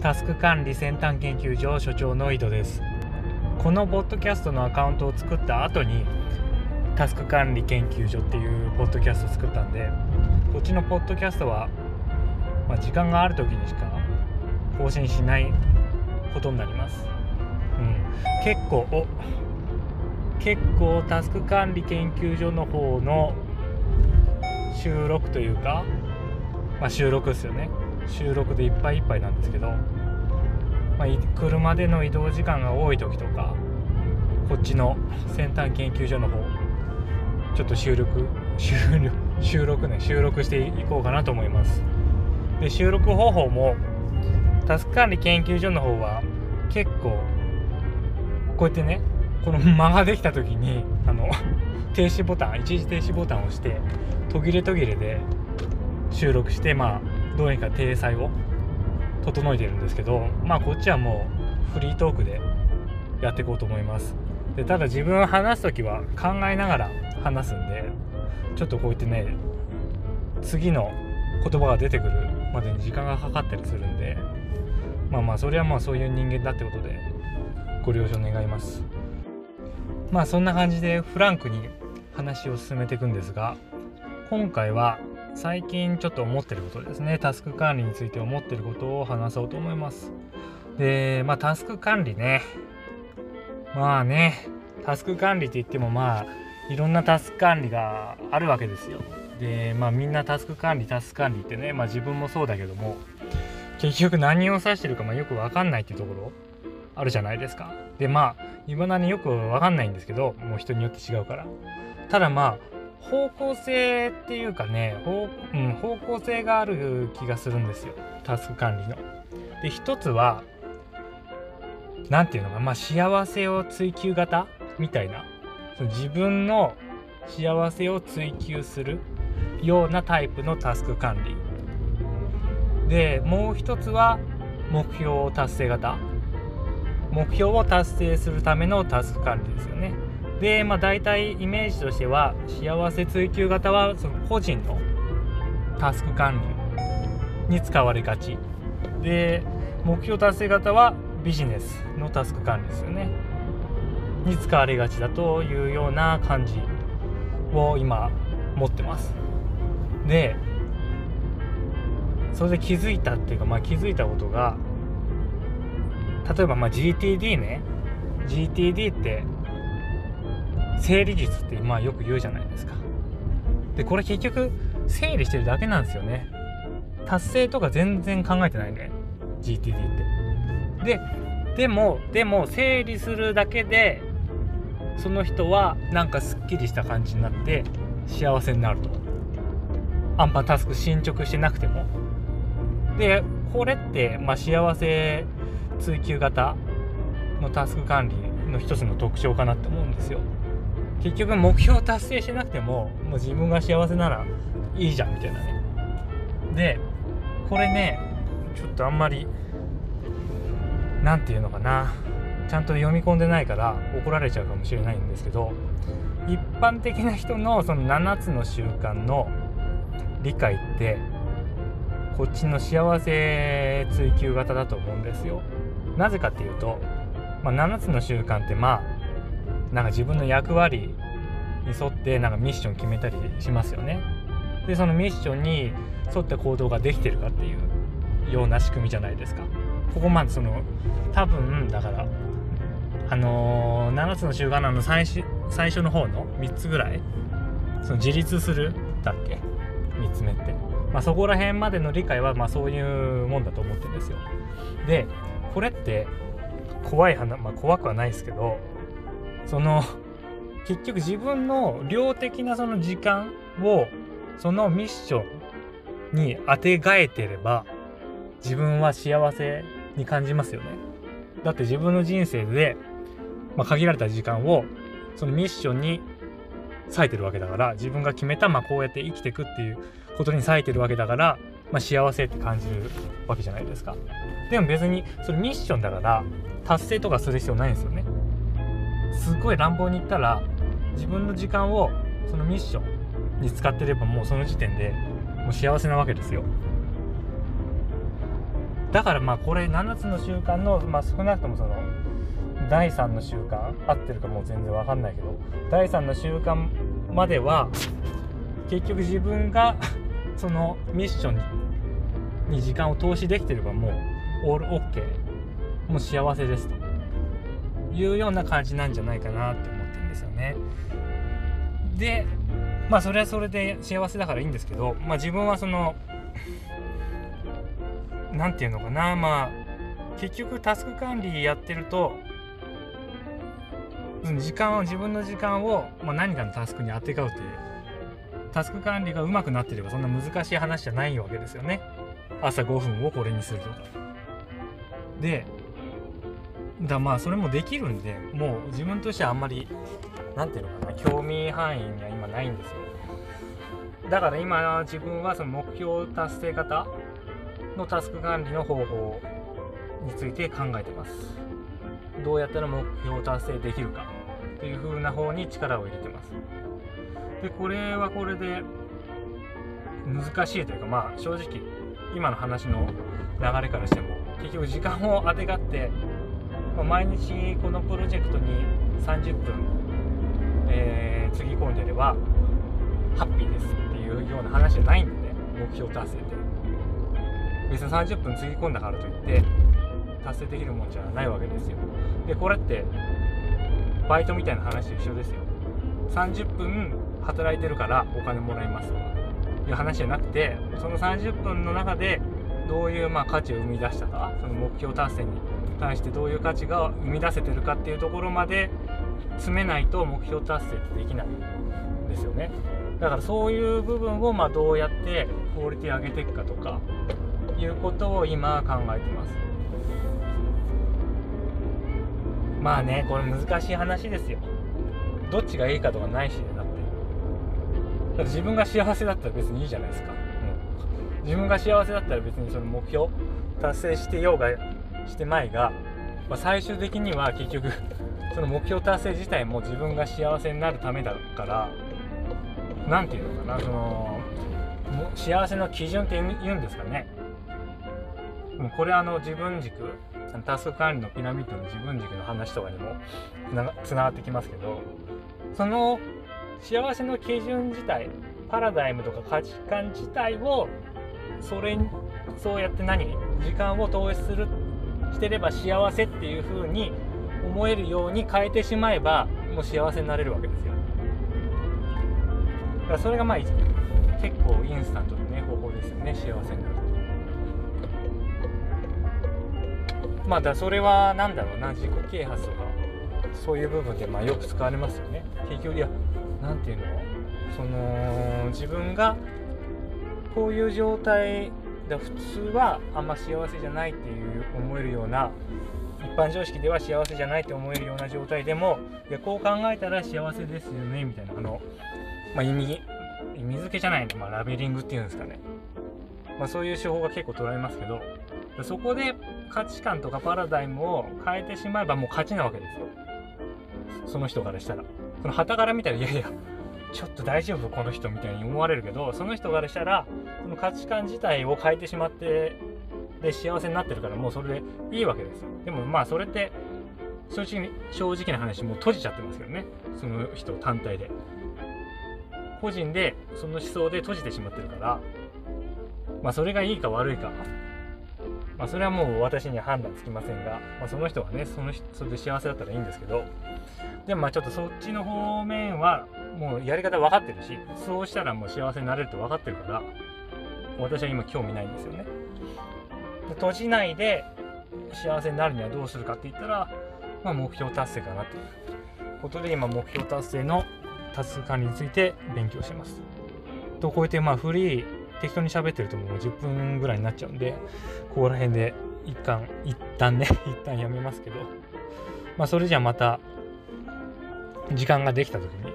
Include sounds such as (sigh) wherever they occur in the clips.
タスク管理先端研究所所長の井戸です。このポッドキャストのアカウントを作った後にタスク管理研究所っていうポッドキャストを作ったんでこっちのポッドキャストは、まあ、時間がある時にしか更新しないことになります、うん、結構お結構タスク管理研究所の方の収録というか、まあ、収録ですよね。収録でいっぱいいっぱいなんですけど、まあ、車での移動時間が多い時とかこっちの先端研究所の方ちょっと収録 (laughs) 収録収録ね収録していこうかなと思います。で収録方法もタスク管理研究所の方は結構こうやってねこの間ができた時にあの (laughs) 停止ボタン一時停止ボタンを押して途切れ途切れで収録してまあどうにか体裁を整えてるんですけどまあこっちはもうフリートークでやっていこうと思います。でただ自分話す時は考えながら話すんでちょっとこうやってね次の言葉が出てくるまでに時間がかかったりするんでまあまあそれはまあそういう人間だってことでご了承願います。まあそんな感じでフランクに話を進めていくんですが今回は最近ちょっと思ってることですね。タスク管理について思ってることを話そうと思います。でまあタスク管理ね。まあねタスク管理って言ってもまあいろんなタスク管理があるわけですよ。でまあみんなタスク管理タスク管理ってねまあ自分もそうだけども結局何を指してるかまあよく分かんないっていうところあるじゃないですか。でまあいまだによく分かんないんですけどもう人によって違うから。ただまあ方向性っていうかね方,、うん、方向性がある気がするんですよ。タスク管理の。で一つは何て言うのかまあ幸せを追求型？みたいな。その自分の幸せを追求するようなタイプのタスク管理。でもう一つは目標を達成型。目標を達成するためのタスク管理ですよね。でまあ大体イメージとしては幸せ追求型はその個人のタスク管理に使われがち。で目標達成型はビジネスのタスク管理ですよね。に使われがちだというような感じを今持ってます。でそれで気づいたっていうか、まあ、気づいたことが例えばまあ GTD ね。GTD って整理術ってまあよく言うじゃないですか。でこれ結局整理してるだけなんですよね。達成とか全然考えてないね。GTD って。ででもでも整理するだけでその人はなんかすっきりした感じになって幸せになると。アンパンタスク進捗してなくても。でこれって、まあ、幸せ追求型のタスク管理の一つの特徴かなって思うんですよ。結局目標達成しなくてももう自分が幸せならいいじゃんみたいなねでこれねちょっとあんまり何て言うのかなちゃんと読み込んでないから怒られちゃうかもしれないんですけど一般的な人のその7つの習慣の理解ってこっちの幸せ追求型だと思うんですよ。なぜかっていうと、まあ、7つの習慣ってまあなんか自分の役割に沿ってなんかミッション決めたりしますよね。でそのミッションに沿った行動ができてるかっていうような仕組みじゃないですか。ここまでその多分だからあのー、7つの習慣の最初最初の方の3つぐらいその自立するだっけ？3つ目って、まあ、そこら辺までの理解はまあそういうもんだと思ってるんですよでこれって怖い話まあ怖くはないですけどその結局自分の量的なその時間をそのミッションに当てがえてれば自分は幸せに感じますよね。だって自分の人生で、まあ、限られた時間をそのミッションに割いてるわけだから自分が決めた、まあ、こうやって生きていくっていうことに割いてるわけだから、まあ、幸せって感じるわけじゃないですか。でも別にそれミッションだから達成とかする必要ないんですよね。すごい乱暴に言ったら自分の時間をそのミッションに使ってればもうその時点でもう幸せなわけですよ。だからまあこれ7つの習慣の、まあ、少なくともその第3の習慣合ってるかもう全然わかんないけど第3の習慣までは結局自分がそのミッションに時間を投資できてればもうオールオッケー。もう幸せですと。いうような感じなんじゃないかなって思ってるんですよね。でまあそれはそれで幸せだからいいんですけどまあ自分はその何て言うのかなまあ結局タスク管理やってると時間を自分の時間を、まあ、何かのタスクにあてがうというタスク管理がうまくなってればそんな難しい話じゃないわけですよね。朝5分をこれにするとか。でだまあそれもできるんでもう自分としてはあんまり何ていうのかな興味範囲には今ないんですよ。だから今自分はその目標達成型のタスク管理の方法について考えてます。どうやったら目標達成できるかという風な方に力を入れてます。でこれはこれで難しいというかまあ正直今の話の流れからしても結局時間をあてがって、まあ、毎日このプロジェクトに30分、えー、つぎ込んでればハッピーですっていうような話じゃないんでね目標達成って。別に30分つぎ込んだからといって達成できるもんじゃないわけですよ。でこれってバイトみたいな話と一緒ですよ。30分働いてるからお金もらいます。という話じゃなくてその30分の中でどういうまあ価値を生み出したかその目標達成に対してどういう価値が生み出せてるかっていうところまで詰めないと目標達成ってできないんですよね。だからそういう部分をまあどうやってクオリティ上げていくかとかいうことを今考えてます。まあねこれ難しい話ですよ。どっちがいいかとかないしねだって。だって自分が幸せだったら別にいいじゃないですか、うん、自分が幸せだったら別にその目標達成してようがしてまいが、まあ、最終的には結局 (laughs) その目標達成自体も自分が幸せになるためだから何て言うのかなその幸せの基準って言うんですかね。もうこれあの自分軸タスク管理のピラミッドの自分軸の話とかにもつながってきますけどその幸せの基準自体パラダイムとか価値観自体をそれそうやって何？時間を投資するしてれば幸せっていう風に思えるように変えてしまえばもう幸せになれるわけですよ。だからそれがまあ結構インスタントのね方法ですよね。幸せになるまあだそれは何だろうな自己啓発とかそういう部分でまあよく使われますよね。結局いや何ていうの？その自分がこういう状態だ普通はあんま幸せじゃないっていう思えるような一般常識では幸せじゃないって思えるような状態でもいやこう考えたら幸せですよねみたいなあの、まあ、意味意味付けじゃないの、まあ、ラベリングっていうんですかね、まあ、そういう手法が結構捉えますけどそこで価値観とかパラダイムを変えてしまえばもう勝ちなわけですよ。その人からしたら。その旗から見たらいやいやちょっと大丈夫この人みたいに思われるけどその人からしたらその価値観自体を変えてしまってで幸せになってるからもうそれでいいわけですよ。でもまあそれって正直正直な話もう閉じちゃってますけどね。その人単体で。個人でその思想で閉じてしまってるから。まあそれがいいか悪いか。まあ、それはもう私には判断つきませんが、まあ、その人がねそのそれで幸せだったらいいんですけど。でもまあちょっとそっちの方面はもうやり方分かってるしそうしたらもう幸せになれると分かってるから私は今興味ないんですよね。で閉じないで幸せになるにはどうするかって言ったら、まあ、目標達成かなということで今目標達成の達成管理について勉強してます。とこうやってまあフリー適当に喋ってるともう10分ぐらいになっちゃうんで、ここら辺で一旦、一旦ね、(laughs) 一旦やめますけど、まあそれじゃあまた、時間ができた時に、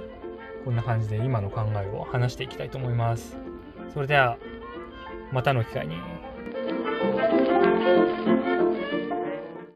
こんな感じで今の考えを話していきたいと思います。それでは、またの機会に。